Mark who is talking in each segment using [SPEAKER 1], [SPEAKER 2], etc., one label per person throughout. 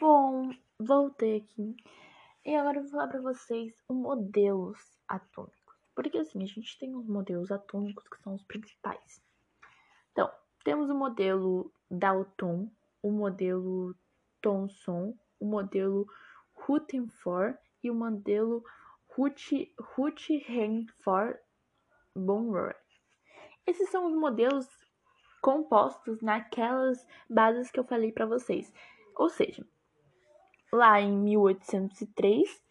[SPEAKER 1] Bom, voltei aqui. E agora eu vou falar para vocês os modelos atômicos. Porque assim, a gente tem os modelos atômicos que são os principais. Então, temos o modelo Dalton, o modelo Thomson, o modelo Rutherford e o modelo Rutherford Bonroy. Esses são os modelos compostos naquelas bases que eu falei para vocês. Ou seja, lá em 1803,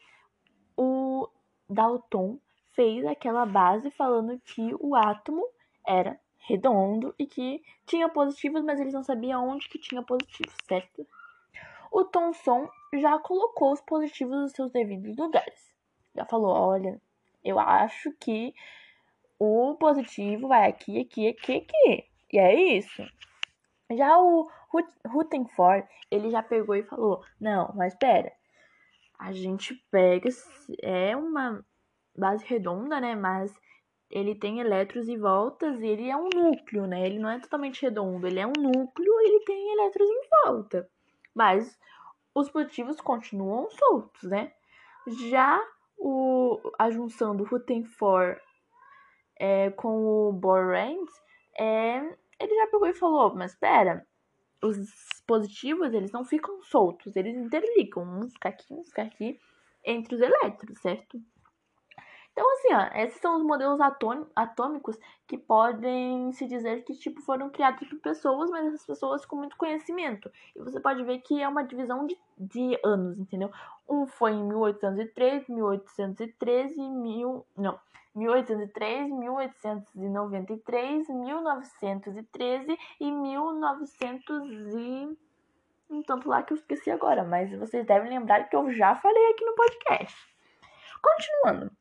[SPEAKER 1] o Dalton fez aquela base falando que o átomo era redondo e que tinha positivos, mas eles não sabiam onde que tinha positivos, certo? O Thomson já colocou os positivos nos seus devidos lugares. Já falou, olha, eu acho que o positivo vai aqui, aqui, aqui, aqui. E é isso. Já o Rutherford, ele já pegou e falou: Não, mas espera. A gente pega. É uma base redonda, né? Mas ele tem elétrons e voltas e ele é um núcleo, né? Ele não é totalmente redondo, ele é um núcleo e ele tem elétrons em volta. Mas os positivos continuam soltos, né? Já o, a junção do Rutherford é, com o Borrand, é, ele já pegou e falou, mas espera, os positivos, eles não ficam soltos, eles interligam, um fica aqui, um fica aqui, entre os elétrons, certo? Então, assim, ó, esses são os modelos atômicos que podem se dizer que, tipo, foram criados por pessoas, mas essas pessoas com muito conhecimento. E você pode ver que é uma divisão de, de anos, entendeu? Um foi em 1803, 1813, mil... Não, 1803, 1893, 1913 e 1900 e... Um tanto lá que eu esqueci agora, mas vocês devem lembrar que eu já falei aqui no podcast. Continuando.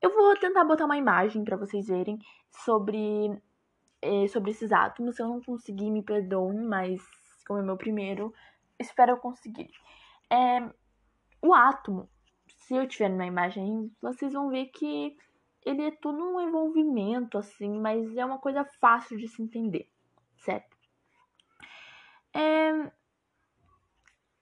[SPEAKER 1] Eu vou tentar botar uma imagem para vocês verem sobre, é, sobre esses átomos. Se eu não conseguir, me perdoem, mas como é meu primeiro, espero eu conseguir. É, o átomo, se eu tiver na imagem, vocês vão ver que ele é tudo um envolvimento, assim, mas é uma coisa fácil de se entender, certo? É...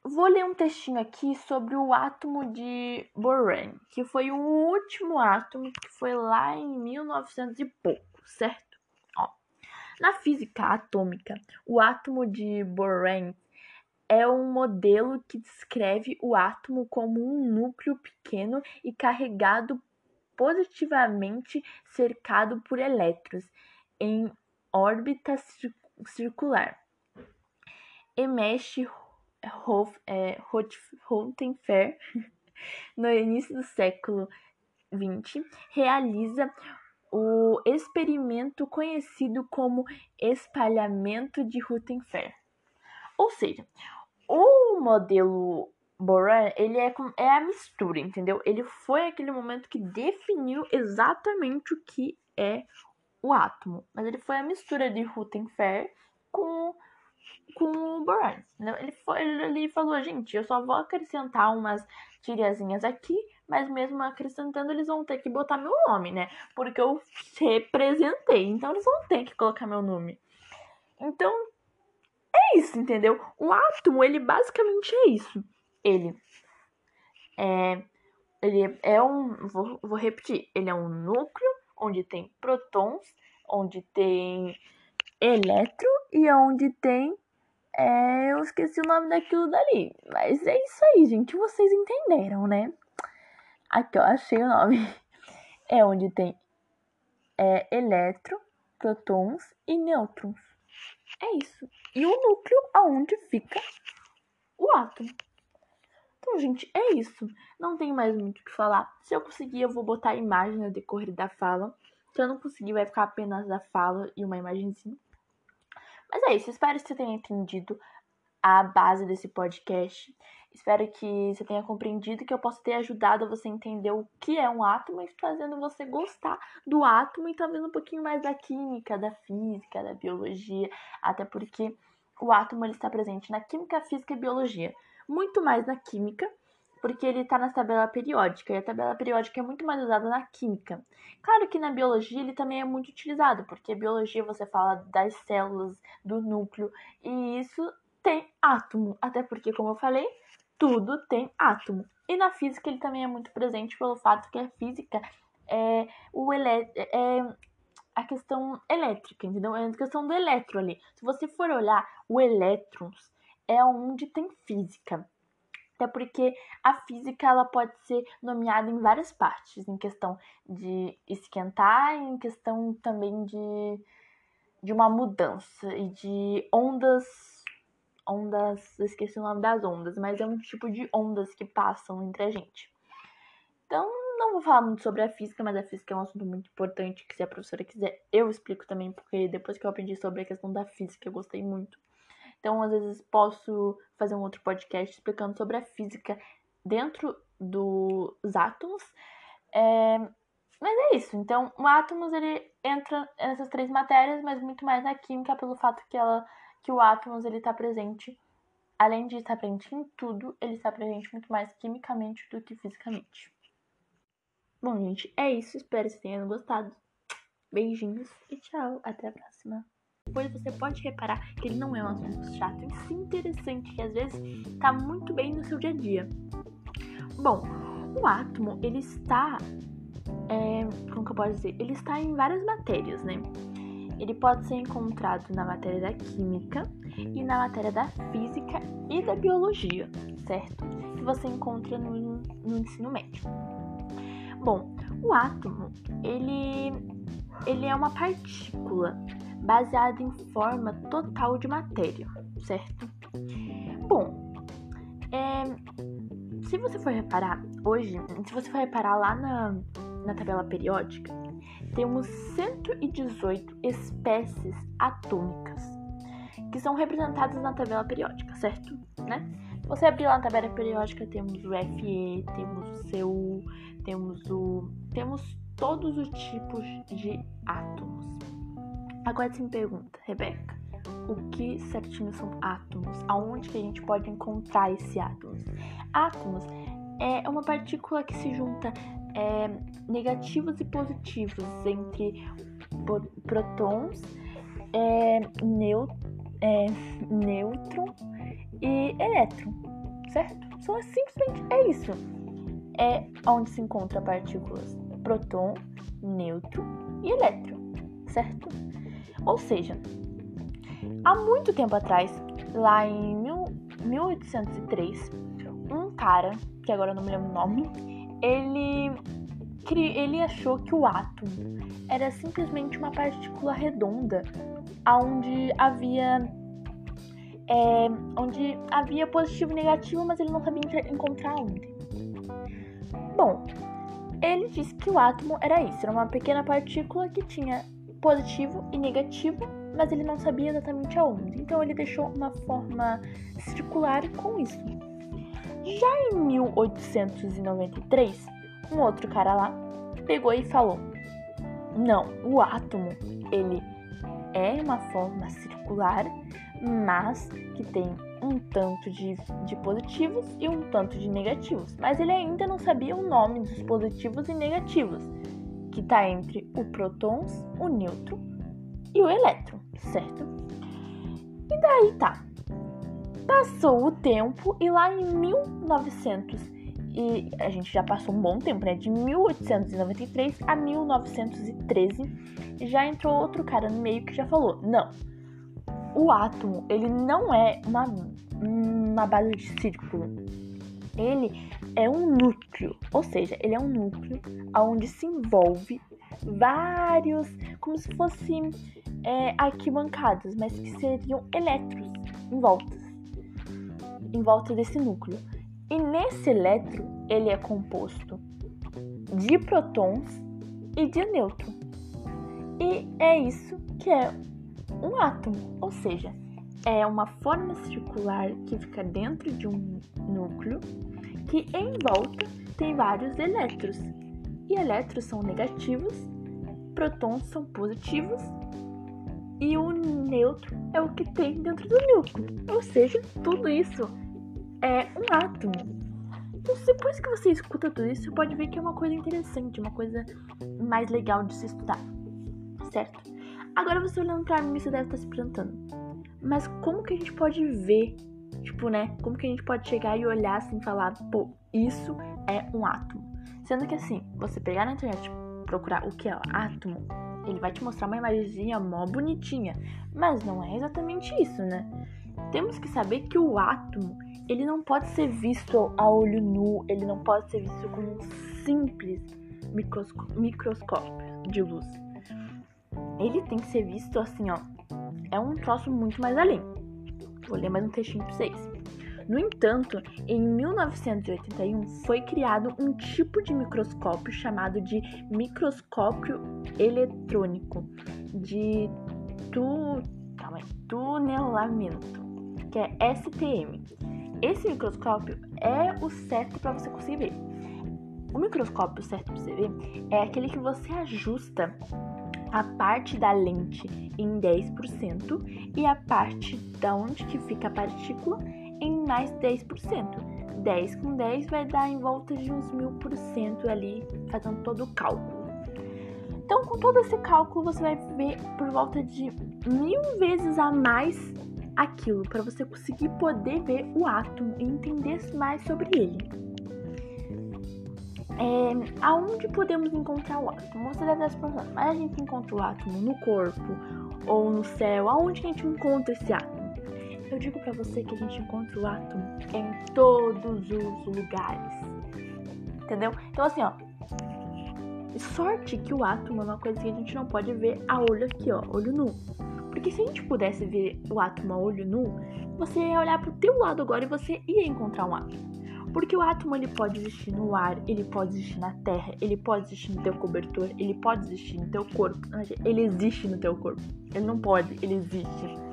[SPEAKER 1] Vou ler um textinho aqui sobre o átomo de Boran, que foi o último átomo que foi lá em 1900 e pouco, certo? Ó, na física atômica, o átomo de Boran é um modelo que descreve o átomo como um núcleo pequeno e carregado positivamente cercado por elétrons em órbita circular. Emesh Rothenfer, no início do século XX, realiza o experimento conhecido como espalhamento de Rutherford. Ou seja, o modelo Boran, ele é, é a mistura, entendeu? Ele foi aquele momento que definiu exatamente o que é o átomo. Mas ele foi a mistura de Rutherford com, com o Boran. Ele, foi, ele falou, gente, eu só vou acrescentar umas tirazinhas aqui, mas mesmo acrescentando, eles vão ter que botar meu nome, né? Porque eu representei, então eles vão ter que colocar meu nome. Então, é isso, entendeu? O átomo, ele basicamente é isso. Ele é, ele é um, vou, vou repetir, ele é um núcleo onde tem prótons, onde tem elétron e onde tem é, eu esqueci o nome daquilo dali. Mas é isso aí, gente. Vocês entenderam, né? Aqui, ó, achei o nome. É onde tem é, elétron, prótons e nêutrons. É isso. E o núcleo aonde fica o átomo. Então, gente, é isso. Não tem mais muito o que falar. Se eu conseguir, eu vou botar a imagem no decorrer da fala. Se eu não conseguir, vai ficar apenas a fala e uma imagenzinha. Mas é isso. Espero que você tenha entendido a base desse podcast. Espero que você tenha compreendido que eu possa ter ajudado você a entender o que é um átomo e fazendo você gostar do átomo e talvez um pouquinho mais da química, da física, da biologia, até porque o átomo ele está presente na química, física e biologia, muito mais na química, porque ele está na tabela periódica, e a tabela periódica é muito mais usada na química. Claro que na biologia ele também é muito utilizado, porque biologia você fala das células, do núcleo, e isso tem átomo. Até porque, como eu falei, tudo tem átomo. E na física ele também é muito presente pelo fato que a física é o ele é a questão elétrica, entendeu? É a questão do elétron ali. Se você for olhar o elétrons, é onde tem física. Até porque a física ela pode ser nomeada em várias partes, em questão de esquentar, em questão também de, de uma mudança e de ondas. Ondas. Esqueci o nome das ondas, mas é um tipo de ondas que passam entre a gente. Então, não vou falar muito sobre a física, mas a física é um assunto muito importante que se a professora quiser, eu explico também, porque depois que eu aprendi sobre a questão da física, eu gostei muito. Então, às vezes, posso fazer um outro podcast explicando sobre a física dentro dos átomos. É... Mas é isso. Então, o átomos ele entra nessas três matérias, mas muito mais na química pelo fato que ela que o átomos ele está presente, além de estar presente em tudo, ele está presente muito mais quimicamente do que fisicamente. Bom, gente, é isso. Espero que vocês tenham gostado. Beijinhos e tchau. Até a próxima. Depois você pode reparar que ele não é um assunto chato, e sim interessante, que às vezes tá muito bem no seu dia a dia. Bom, o átomo, ele está. É, como que eu posso dizer? Ele está em várias matérias, né? Ele pode ser encontrado na matéria da química e na matéria da física e da biologia, certo? Que você encontra no, no ensino médio. Bom, o átomo, ele, ele é uma partícula baseada em forma total de matéria, certo? Bom, é, se você for reparar hoje, se você for reparar lá na, na tabela periódica, temos 118 espécies atômicas que são representadas na tabela periódica, certo? Né? Se você abrir lá na tabela periódica, temos o Fe, temos o Cu, temos o temos todos os tipos de átomos. Agora você me pergunta, Rebeca, o que certinho são átomos? Aonde que a gente pode encontrar esse átomos? Átomos é uma partícula que se junta é, negativos e positivos entre prótons, é, é, e elétron, certo? Só simplesmente é isso é onde se encontra partículas próton, nêutron e elétron, certo? Ou seja, há muito tempo atrás, lá em mil, 1803, um cara, que agora eu não me lembro o nome, ele, ele achou que o átomo era simplesmente uma partícula redonda onde havia é, onde havia positivo e negativo, mas ele não sabia encontrar onde. Bom, ele disse que o átomo era isso, era uma pequena partícula que tinha positivo e negativo, mas ele não sabia exatamente aonde. Então ele deixou uma forma circular com isso. Já em 1893, um outro cara lá pegou e falou: "Não, o átomo, ele é uma forma circular, mas que tem um tanto de, de positivos e um tanto de negativos, mas ele ainda não sabia o nome dos positivos e negativos, que está entre o prótons, o nêutron e o elétron, certo? E daí tá. Passou o tempo e lá em 1900 e a gente já passou um bom tempo, né? De 1893 a 1913, já entrou outro cara no meio que já falou: não, o átomo, ele não é uma, uma base de círculo. Ele é um núcleo, ou seja, ele é um núcleo onde se envolve vários, como se fossem é, arquibancadas, mas que seriam elétrons em volta, em volta desse núcleo. E nesse elétron, ele é composto de prótons e de nêutrons. E é isso que é um átomo, ou seja, é uma forma circular que fica dentro de um núcleo que em volta tem vários elétrons. E elétrons são negativos, prótons são positivos e o neutro é o que tem dentro do núcleo. Ou seja, tudo isso é um átomo. Então, depois que você escuta tudo isso, você pode ver que é uma coisa interessante, uma coisa mais legal de se estudar, certo? Agora você olhando para mim, você deve estar se perguntando: Mas como que a gente pode ver? Tipo, né? Como que a gente pode chegar e olhar assim e falar, pô, isso é um átomo? Sendo que assim, você pegar na internet procurar o que é átomo, ele vai te mostrar uma imagenzinha mó bonitinha. Mas não é exatamente isso, né? Temos que saber que o átomo, ele não pode ser visto a olho nu, ele não pode ser visto como um simples microscópio de luz. Ele tem que ser visto assim, ó. É um troço muito mais além. Vou ler mais um textinho pra vocês. No entanto, em 1981 foi criado um tipo de microscópio chamado de microscópio eletrônico de tu... Calma tunelamento, que é STM. Esse microscópio é o certo para você conseguir ver. O microscópio certo para você ver é aquele que você ajusta a parte da lente em 10% e a parte da onde que fica a partícula em mais 10%. 10 com 10 vai dar em volta de uns mil por cento ali, fazendo todo o cálculo. Então, com todo esse cálculo, você vai ver por volta de mil vezes a mais aquilo, para você conseguir poder ver o átomo e entender mais sobre ele. É, aonde podemos encontrar o átomo? Você deve estar se perguntando, mas a gente encontra o átomo no corpo ou no céu? Aonde a gente encontra esse átomo? Eu digo para você que a gente encontra o átomo em todos os lugares. Entendeu? Então assim, ó, sorte que o átomo é uma coisa que a gente não pode ver a olho aqui, ó, olho nu. Porque se a gente pudesse ver o átomo a olho nu, você ia olhar pro teu lado agora e você ia encontrar um átomo. Porque o átomo ele pode existir no ar, ele pode existir na terra, ele pode existir no teu cobertor, ele pode existir no teu corpo. Ele existe no teu corpo. Ele não pode, ele existe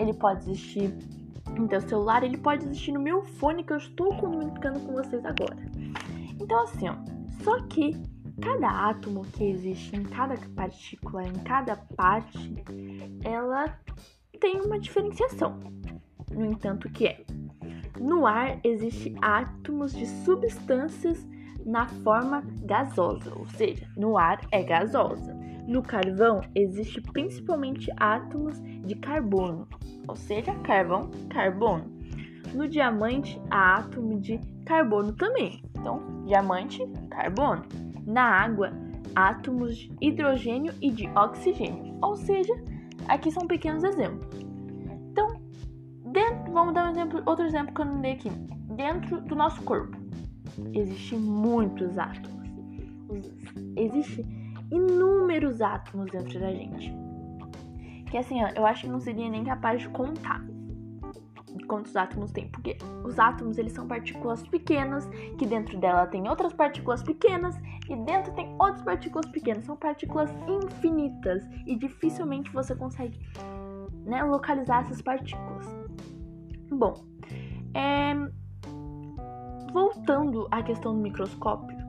[SPEAKER 1] ele pode existir no teu celular, ele pode existir no meu fone que eu estou comunicando com vocês agora. Então assim, ó, só que cada átomo que existe em cada partícula, em cada parte, ela tem uma diferenciação. No entanto, que é no ar existe átomos de substâncias na forma gasosa, ou seja, no ar é gasosa. No carvão existe principalmente átomos de carbono, ou seja, carvão, carbono. No diamante há átomo de carbono também, então diamante, carbono. Na água, átomos de hidrogênio e de oxigênio, ou seja, aqui são pequenos exemplos. Então, dentro, vamos dar um exemplo, outro exemplo que eu não dei aqui. Dentro do nosso corpo existem muitos átomos. Existem inúmeros átomos dentro da gente. Que assim, eu acho que não seria nem capaz de contar quantos átomos tem, porque os átomos eles são partículas pequenas, que dentro dela tem outras partículas pequenas e dentro tem outras partículas pequenas, são partículas infinitas e dificilmente você consegue né, localizar essas partículas. Bom, é... voltando à questão do microscópio,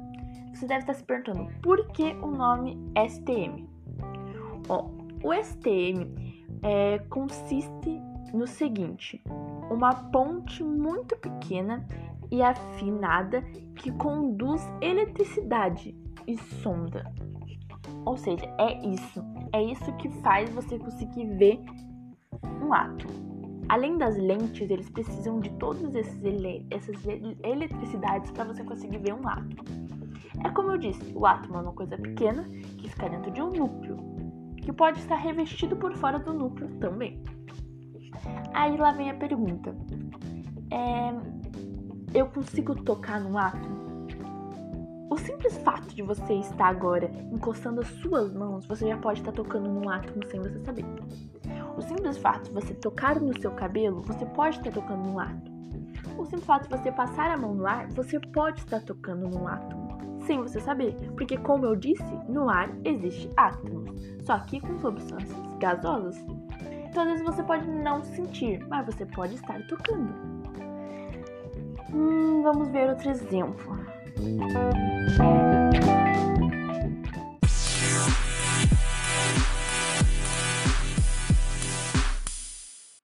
[SPEAKER 1] você deve estar se perguntando por que o nome STM? Ó, o STM é, consiste no seguinte: uma ponte muito pequena e afinada que conduz eletricidade e sonda. Ou seja, é isso. É isso que faz você conseguir ver um átomo. Além das lentes, eles precisam de todas essas eletricidades para você conseguir ver um átomo. É como eu disse, o átomo é uma coisa pequena que fica dentro de um núcleo, que pode estar revestido por fora do núcleo também. Aí lá vem a pergunta: é, eu consigo tocar no átomo? O simples fato de você estar agora encostando as suas mãos, você já pode estar tocando num átomo sem você saber. O simples fato de você tocar no seu cabelo, você pode estar tocando num átomo. O simples fato de você passar a mão no ar, você pode estar tocando num átomo sem você saber, porque como eu disse, no ar existe átomos, só que com substâncias gasosas. Então às vezes você pode não sentir, mas você pode estar tocando. Hum, vamos ver outro exemplo.